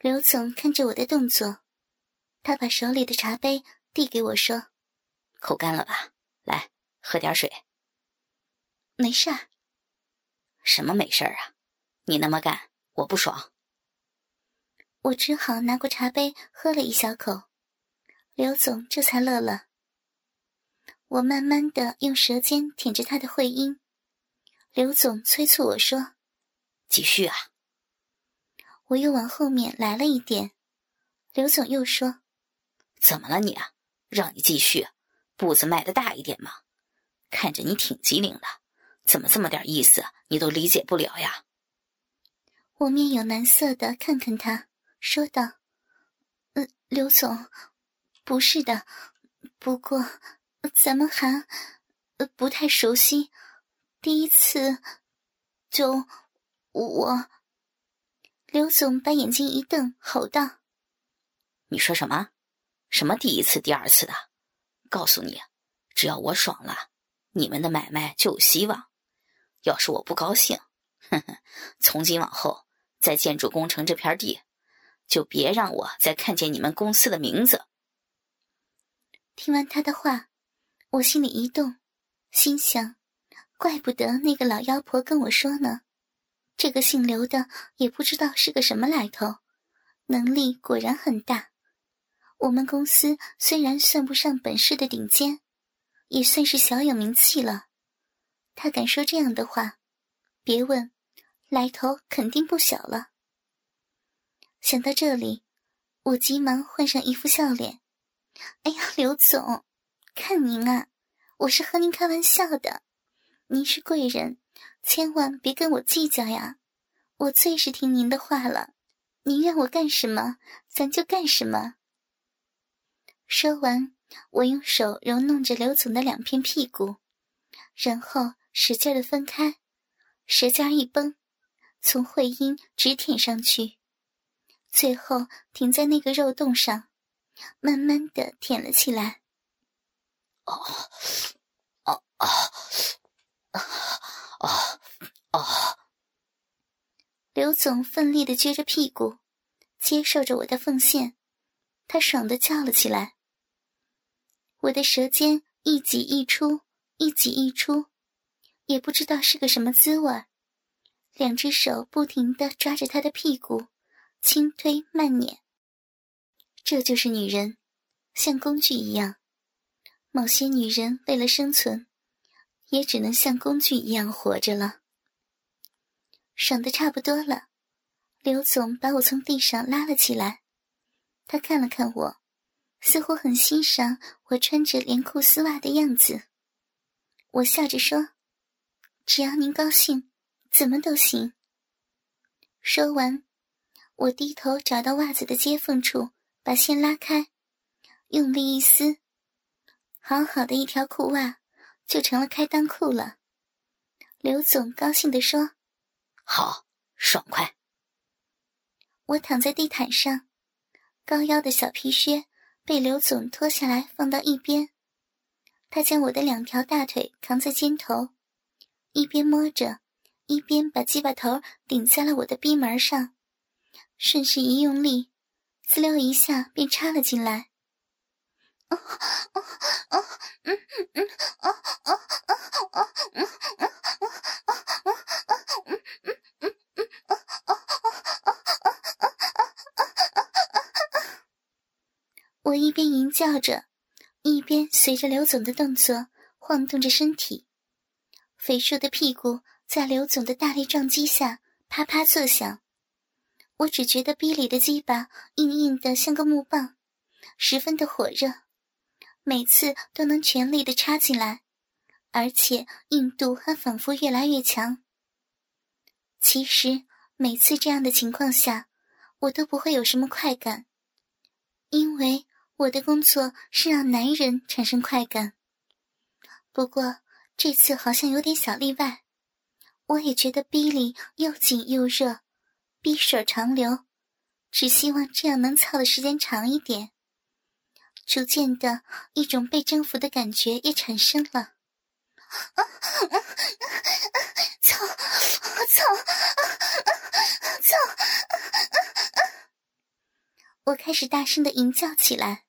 刘总看着我的动作，他把手里的茶杯递给我说：“口干了吧？来，喝点水。”没事儿。什么没事儿啊？你那么干，我不爽。我只好拿过茶杯喝了一小口，刘总这才乐了。我慢慢的用舌尖舔着他的会阴，刘总催促我说：“继续啊！”我又往后面来了一点，刘总又说：“怎么了你啊？让你继续，步子迈的大一点嘛！看着你挺机灵的，怎么这么点意思你都理解不了呀？”我面有难色的看看他，说道：“呃，刘总，不是的，不过……”咱们还呃不太熟悉，第一次就我刘总把眼睛一瞪，吼道：“你说什么？什么第一次、第二次的？告诉你，只要我爽了，你们的买卖就有希望。要是我不高兴，哼哼，从今往后，在建筑工程这片地，就别让我再看见你们公司的名字。”听完他的话。我心里一动，心想：怪不得那个老妖婆跟我说呢，这个姓刘的也不知道是个什么来头，能力果然很大。我们公司虽然算不上本市的顶尖，也算是小有名气了。他敢说这样的话，别问，来头肯定不小了。想到这里，我急忙换上一副笑脸：“哎呀，刘总。”看您啊，我是和您开玩笑的。您是贵人，千万别跟我计较呀。我最是听您的话了，您让我干什么，咱就干什么。说完，我用手揉弄着刘总的两片屁股，然后使劲的分开，舌尖一绷，从会阴直舔上去，最后停在那个肉洞上，慢慢的舔了起来。哦，哦哦，哦哦！刘总奋力的撅着屁股，接受着我的奉献，他爽的叫了起来。我的舌尖一挤一出，一挤一出，也不知道是个什么滋味两只手不停的抓着他的屁股，轻推慢捻。这就是女人，像工具一样。某些女人为了生存，也只能像工具一样活着了。爽的差不多了，刘总把我从地上拉了起来。他看了看我，似乎很欣赏我穿着连裤丝袜的样子。我笑着说：“只要您高兴，怎么都行。”说完，我低头找到袜子的接缝处，把线拉开，用力一撕。好好的一条裤袜，就成了开裆裤了。刘总高兴地说：“好，爽快。”我躺在地毯上，高腰的小皮靴被刘总脱下来放到一边。他将我的两条大腿扛在肩头，一边摸着，一边把鸡巴头顶在了我的逼门上，顺势一用力，滋溜一下便插了进来。我一边吟叫着，一边随着刘总的动作晃动着身体，肥硕的屁股在刘总的大力撞击下啪啪作响。我只觉得逼里的鸡巴硬硬的像个木棒，十分的火热。每次都能全力的插进来，而且硬度还仿佛越来越强。其实每次这样的情况下，我都不会有什么快感，因为我的工作是让男人产生快感。不过这次好像有点小例外，我也觉得逼里又紧又热，逼水长流，只希望这样能操的时间长一点。逐渐的，一种被征服的感觉也产生了。操！操！操！我开始大声的吟叫起来。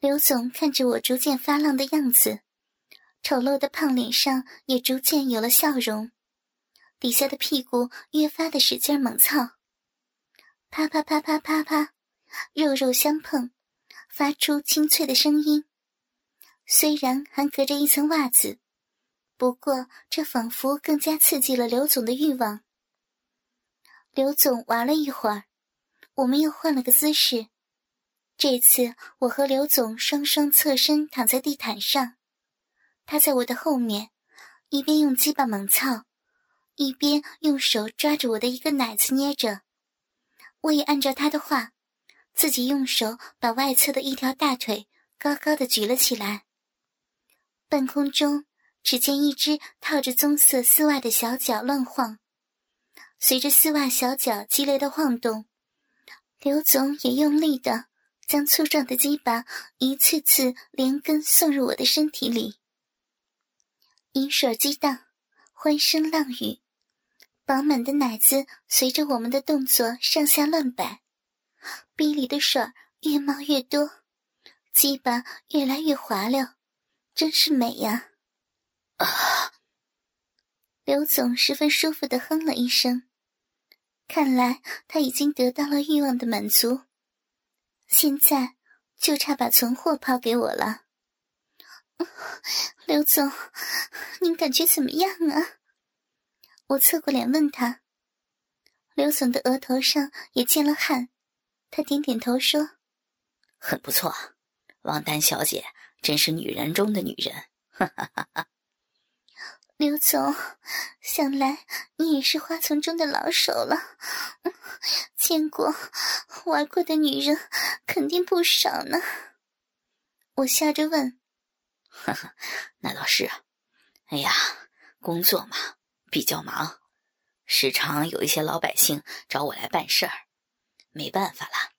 刘总看着我逐渐发浪的样子，丑陋的胖脸上也逐渐有了笑容，底下的屁股越发的使劲猛操，啪啪啪啪啪啪，肉肉相碰，发出清脆的声音。虽然还隔着一层袜子，不过这仿佛更加刺激了刘总的欲望。刘总玩了一会儿，我们又换了个姿势。这次我和刘总双双侧身躺在地毯上，他在我的后面，一边用鸡巴猛操，一边用手抓着我的一个奶子捏着。我也按照他的话，自己用手把外侧的一条大腿高高的举了起来。半空中，只见一只套着棕色丝袜的小脚乱晃，随着丝袜小脚激烈的晃动，刘总也用力的。将粗壮的鸡巴一次次连根送入我的身体里，饮水激荡，欢声浪语，饱满的奶子随着我们的动作上下乱摆，逼里的水越冒越多，鸡巴越来越滑溜，真是美呀！啊！刘总十分舒服的哼了一声，看来他已经得到了欲望的满足。现在就差把存货抛给我了，刘总，您感觉怎么样啊？我侧过脸问他。刘总的额头上也见了汗，他点点头说：“很不错，王丹小姐真是女人中的女人。”哈哈哈哈。刘总，想来你也是花丛中的老手了，见过、玩过的女人肯定不少呢。我笑着问：“呵呵，那倒是。哎呀，工作嘛，比较忙，时常有一些老百姓找我来办事儿，没办法了，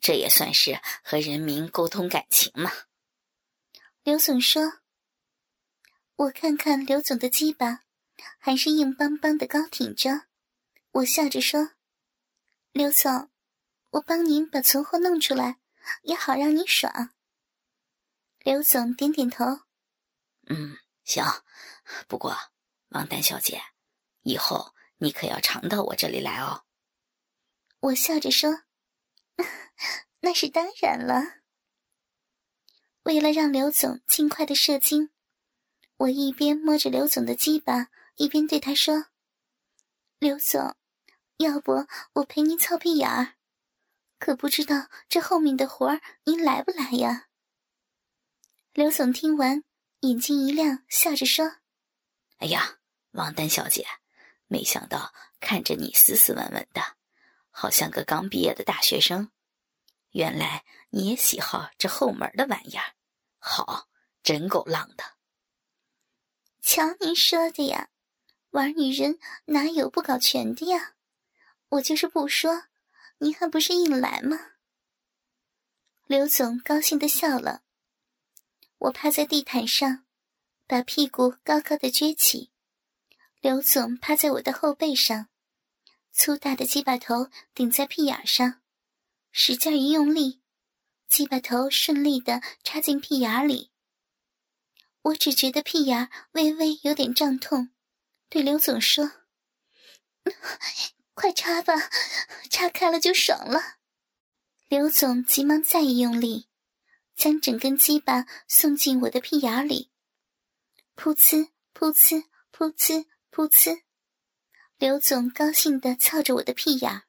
这也算是和人民沟通感情嘛。”刘总说。我看看刘总的鸡巴，还是硬邦邦的高挺着。我笑着说：“刘总，我帮您把存货弄出来，也好让你爽。”刘总点点头：“嗯，行。不过，王丹小姐，以后你可要常到我这里来哦。”我笑着说：“ 那是当然了。”为了让刘总尽快的射精。我一边摸着刘总的鸡巴，一边对他说：“刘总，要不我陪您操屁眼儿？可不知道这后面的活儿您来不来呀？”刘总听完，眼睛一亮，笑着说：“哎呀，王丹小姐，没想到看着你斯斯文文的，好像个刚毕业的大学生。原来你也喜好这后门的玩意儿，好，真够浪的。”瞧您说的呀，玩女人哪有不搞全的呀？我就是不说，您还不是硬来吗？刘总高兴的笑了。我趴在地毯上，把屁股高高的撅起。刘总趴在我的后背上，粗大的鸡巴头顶在屁眼上，使劲一用力，鸡巴头顺利的插进屁眼里。我只觉得屁眼微微有点胀痛，对刘总说：“ 快插吧，插开了就爽了。”刘总急忙再一用力，将整根鸡巴送进我的屁眼里，噗呲噗呲噗呲噗呲。刘总高兴的操着我的屁眼，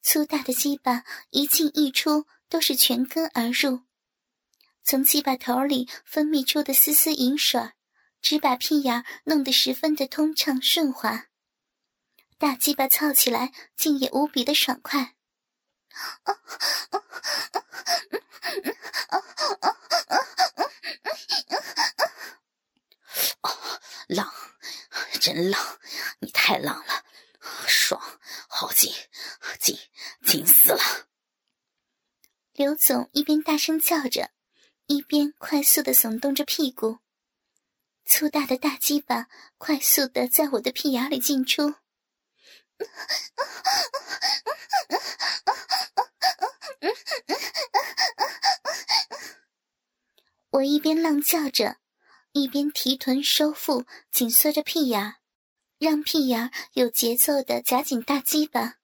粗大的鸡巴一进一出，都是全根而入。从鸡巴头里分泌出的丝丝银水，只把屁眼弄得十分的通畅顺滑。大鸡巴操起来，竟也无比的爽快。啊啊啊啊啊啊啊啊啊啊啊啊浪，真浪！太浪了爽好紧紧紧死了。刘总一边大声叫着一边快速的耸动着屁股。粗大的大鸡巴快速的在我的屁眼里进出。我一边浪叫着一边提臀收腹紧缩着屁眼让屁眼有节奏的夹紧大鸡巴。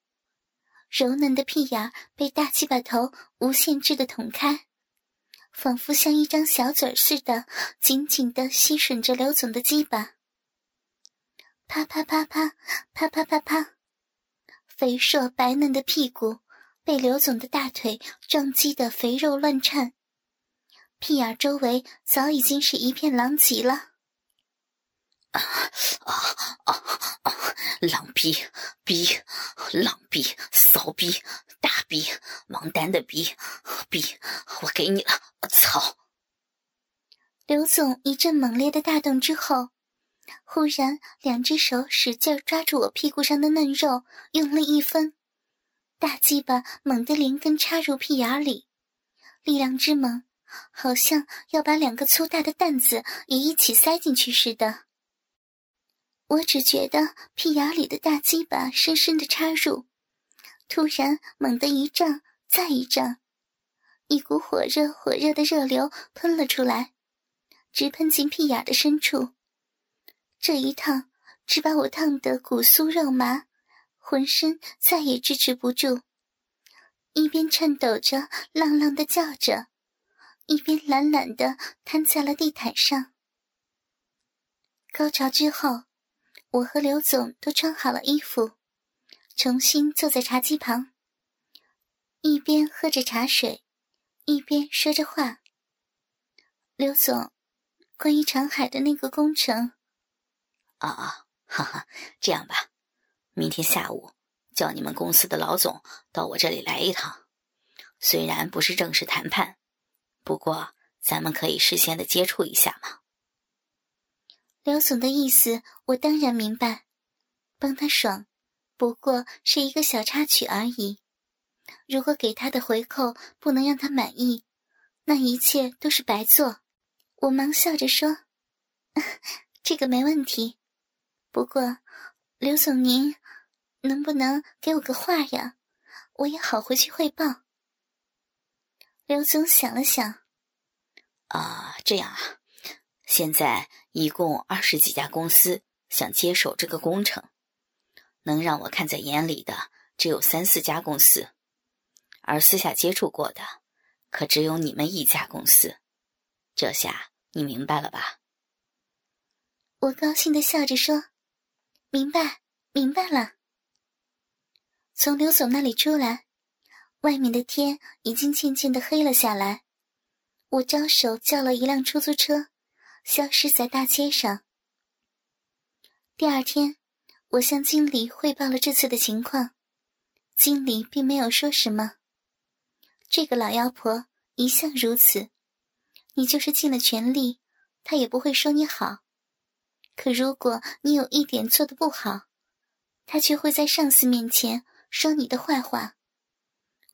柔嫩的屁眼被大鸡巴头无限制的捅开，仿佛像一张小嘴似的，紧紧的吸吮着刘总的鸡巴。啪啪啪啪啪啪啪啪，肥硕白嫩的屁股被刘总的大腿撞击的肥肉乱颤，屁眼周围早已经是一片狼藉了。啊啊啊啊！狼逼逼，狼逼骚逼大逼，王丹的逼逼，我给你了！操！刘总一阵猛烈的大动之后，忽然两只手使劲抓住我屁股上的嫩肉，用力一分，大鸡巴猛地连根插入屁眼里，力量之猛，好像要把两个粗大的蛋子也一起塞进去似的。我只觉得屁眼里的大鸡巴深深的插入，突然猛地一胀，再一胀，一股火热火热的热流喷了出来，直喷进屁眼的深处。这一烫，只把我烫得骨酥肉麻，浑身再也支持不住，一边颤抖着浪浪的叫着，一边懒懒的瘫在了地毯上。高潮之后。我和刘总都穿好了衣服，重新坐在茶几旁，一边喝着茶水，一边说着话。刘总，关于长海的那个工程，啊啊，哈哈，这样吧，明天下午叫你们公司的老总到我这里来一趟，虽然不是正式谈判，不过咱们可以事先的接触一下嘛。刘总的意思，我当然明白。帮他爽，不过是一个小插曲而已。如果给他的回扣不能让他满意，那一切都是白做。我忙笑着说：“ 这个没问题。不过，刘总您能不能给我个话呀？我也好回去汇报。”刘总想了想：“啊，这样啊。”现在一共二十几家公司想接手这个工程，能让我看在眼里的只有三四家公司，而私下接触过的可只有你们一家公司。这下你明白了吧？我高兴的笑着说：“明白，明白了。”从刘总那里出来，外面的天已经渐渐的黑了下来。我招手叫了一辆出租车。消失在大街上。第二天，我向经理汇报了这次的情况，经理并没有说什么。这个老妖婆一向如此，你就是尽了全力，她也不会说你好。可如果你有一点做的不好，她却会在上司面前说你的坏话。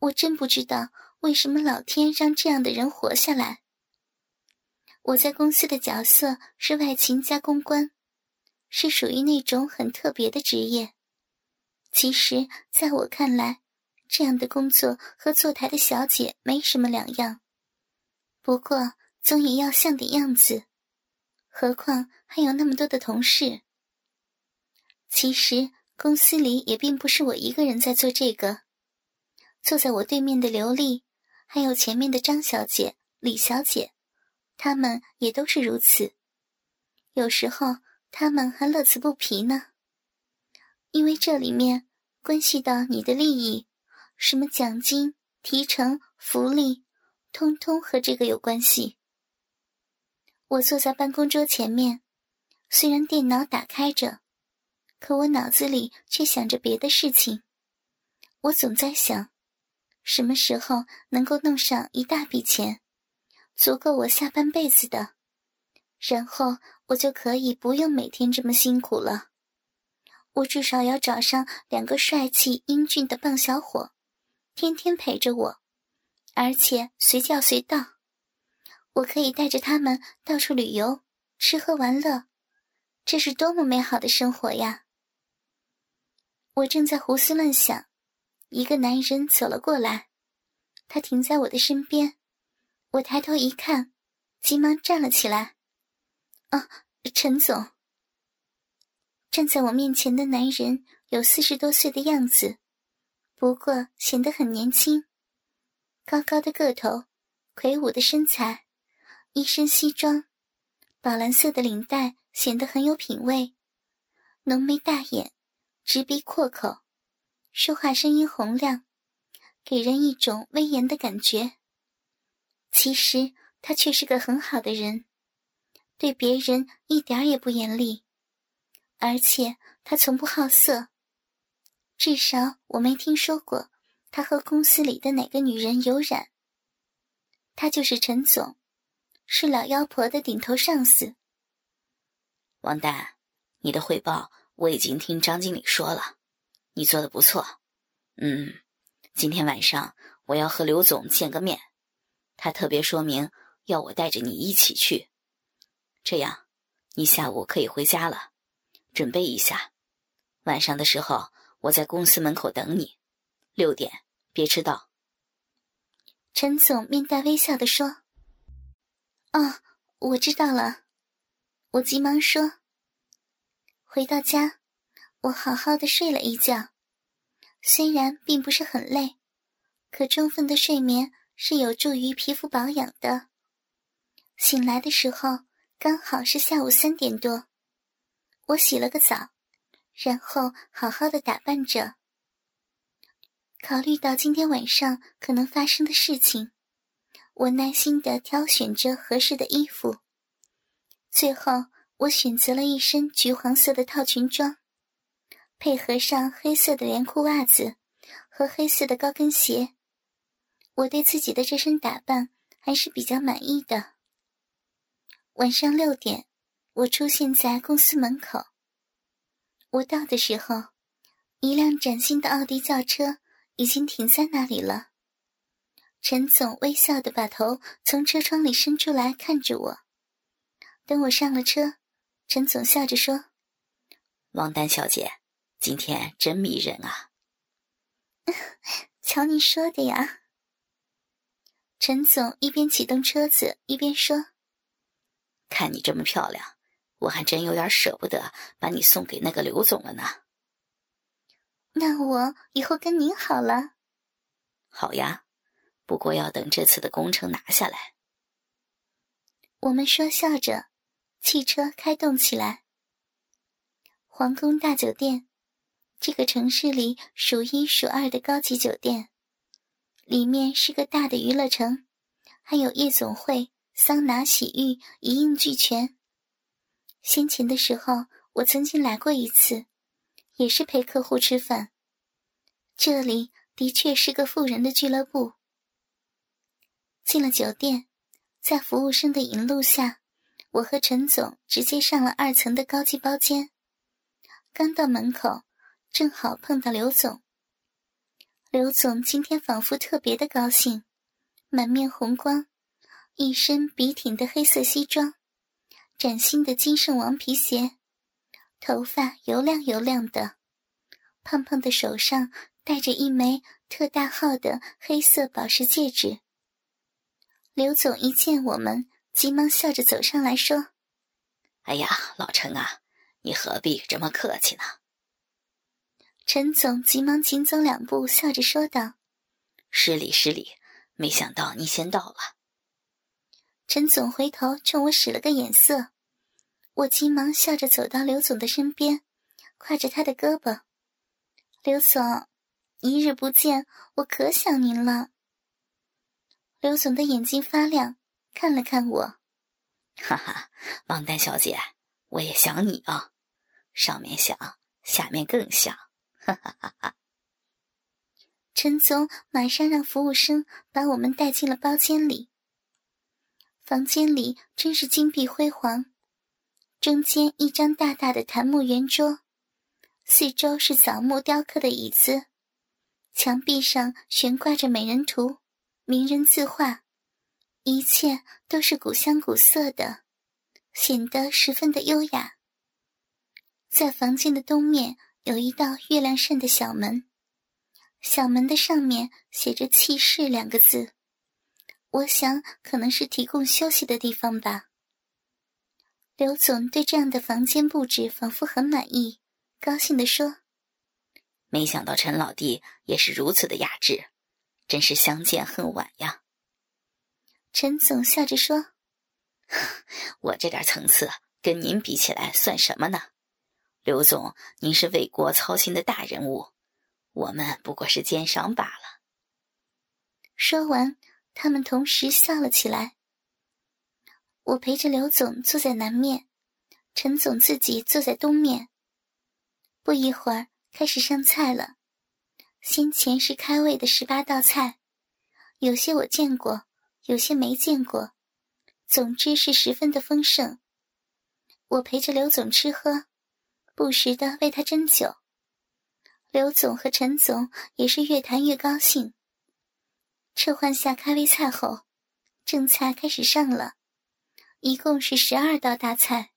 我真不知道为什么老天让这样的人活下来。我在公司的角色是外勤加公关，是属于那种很特别的职业。其实，在我看来，这样的工作和坐台的小姐没什么两样。不过，总也要像点样子，何况还有那么多的同事。其实，公司里也并不是我一个人在做这个。坐在我对面的刘丽，还有前面的张小姐、李小姐。他们也都是如此，有时候他们还乐此不疲呢。因为这里面关系到你的利益，什么奖金、提成、福利，通通和这个有关系。我坐在办公桌前面，虽然电脑打开着，可我脑子里却想着别的事情。我总在想，什么时候能够弄上一大笔钱。足够我下半辈子的，然后我就可以不用每天这么辛苦了。我至少要找上两个帅气英俊的棒小伙，天天陪着我，而且随叫随到。我可以带着他们到处旅游、吃喝玩乐，这是多么美好的生活呀！我正在胡思乱想，一个男人走了过来，他停在我的身边。我抬头一看，急忙站了起来。啊，陈总。站在我面前的男人有四十多岁的样子，不过显得很年轻。高高的个头，魁梧的身材，一身西装，宝蓝色的领带显得很有品味。浓眉大眼，直鼻阔口，说话声音洪亮，给人一种威严的感觉。其实他却是个很好的人，对别人一点也不严厉，而且他从不好色。至少我没听说过他和公司里的哪个女人有染。他就是陈总，是老妖婆的顶头上司。王丹，你的汇报我已经听张经理说了，你做的不错。嗯，今天晚上我要和刘总见个面。他特别说明要我带着你一起去，这样你下午可以回家了，准备一下。晚上的时候我在公司门口等你，六点别迟到。陈总面带微笑的说：“哦，我知道了。”我急忙说：“回到家，我好好的睡了一觉，虽然并不是很累，可充分的睡眠。”是有助于皮肤保养的。醒来的时候刚好是下午三点多，我洗了个澡，然后好好的打扮着。考虑到今天晚上可能发生的事情，我耐心的挑选着合适的衣服。最后，我选择了一身橘黄色的套裙装，配合上黑色的连裤袜子和黑色的高跟鞋。我对自己的这身打扮还是比较满意的。晚上六点，我出现在公司门口。我到的时候，一辆崭新的奥迪轿车已经停在那里了。陈总微笑的把头从车窗里伸出来看着我。等我上了车，陈总笑着说：“王丹小姐，今天真迷人啊。”瞧你说的呀。陈总一边启动车子一边说：“看你这么漂亮，我还真有点舍不得把你送给那个刘总了呢。”“那我以后跟您好了。”“好呀，不过要等这次的工程拿下来。”我们说笑着，汽车开动起来。皇宫大酒店，这个城市里数一数二的高级酒店。里面是个大的娱乐城，还有夜总会、桑拿、洗浴一应俱全。先前的时候，我曾经来过一次，也是陪客户吃饭。这里的确是个富人的俱乐部。进了酒店，在服务生的引路下，我和陈总直接上了二层的高级包间。刚到门口，正好碰到刘总。刘总今天仿佛特别的高兴，满面红光，一身笔挺的黑色西装，崭新的金圣王皮鞋，头发油亮油亮的，胖胖的手上戴着一枚特大号的黑色宝石戒指。刘总一见我们，急忙笑着走上来说：“哎呀，老陈啊，你何必这么客气呢？”陈总急忙紧走两步，笑着说道：“失礼失礼，没想到你先到了。”陈总回头冲我使了个眼色，我急忙笑着走到刘总的身边，挎着他的胳膊：“刘总，一日不见，我可想您了。”刘总的眼睛发亮，看了看我：“哈哈，王丹小姐，我也想你啊，上面想，下面更想。”哈哈哈！哈陈总马上让服务生把我们带进了包间里。房间里真是金碧辉煌，中间一张大大的檀木圆桌，四周是枣木雕刻的椅子，墙壁上悬挂着美人图、名人字画，一切都是古香古色的，显得十分的优雅。在房间的东面。有一道月亮扇的小门，小门的上面写着“气室”两个字，我想可能是提供休息的地方吧。刘总对这样的房间布置仿佛很满意，高兴地说：“没想到陈老弟也是如此的雅致，真是相见恨晚呀。”陈总笑着说：“ 我这点层次跟您比起来算什么呢？刘总，您是为国操心的大人物，我们不过是奸商罢了。”说完，他们同时笑了起来。我陪着刘总坐在南面，陈总自己坐在东面。不一会儿，开始上菜了。先前是开胃的十八道菜，有些我见过，有些没见过，总之是十分的丰盛。我陪着刘总吃喝，不时的为他斟酒。刘总和陈总也是越谈越高兴。撤换下开胃菜后，正菜开始上了。一共是十二道大菜，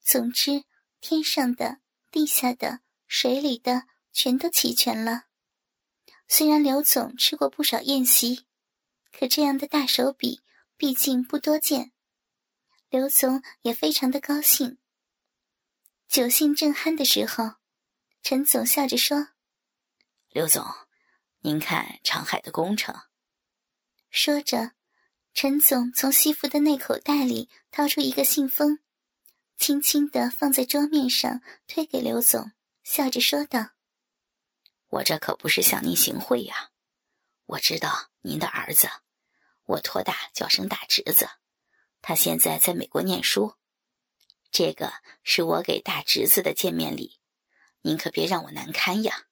总之天上的、地下的、水里的全都齐全了。虽然刘总吃过不少宴席，可这样的大手笔毕竟不多见。刘总也非常的高兴。酒兴正酣的时候，陈总笑着说：“刘总，您看长海的工程。”说着。陈总从西服的内口袋里掏出一个信封，轻轻的放在桌面上，推给刘总，笑着说道：“我这可不是向您行贿呀，我知道您的儿子，我托大叫声大侄子，他现在在美国念书，这个是我给大侄子的见面礼，您可别让我难堪呀。”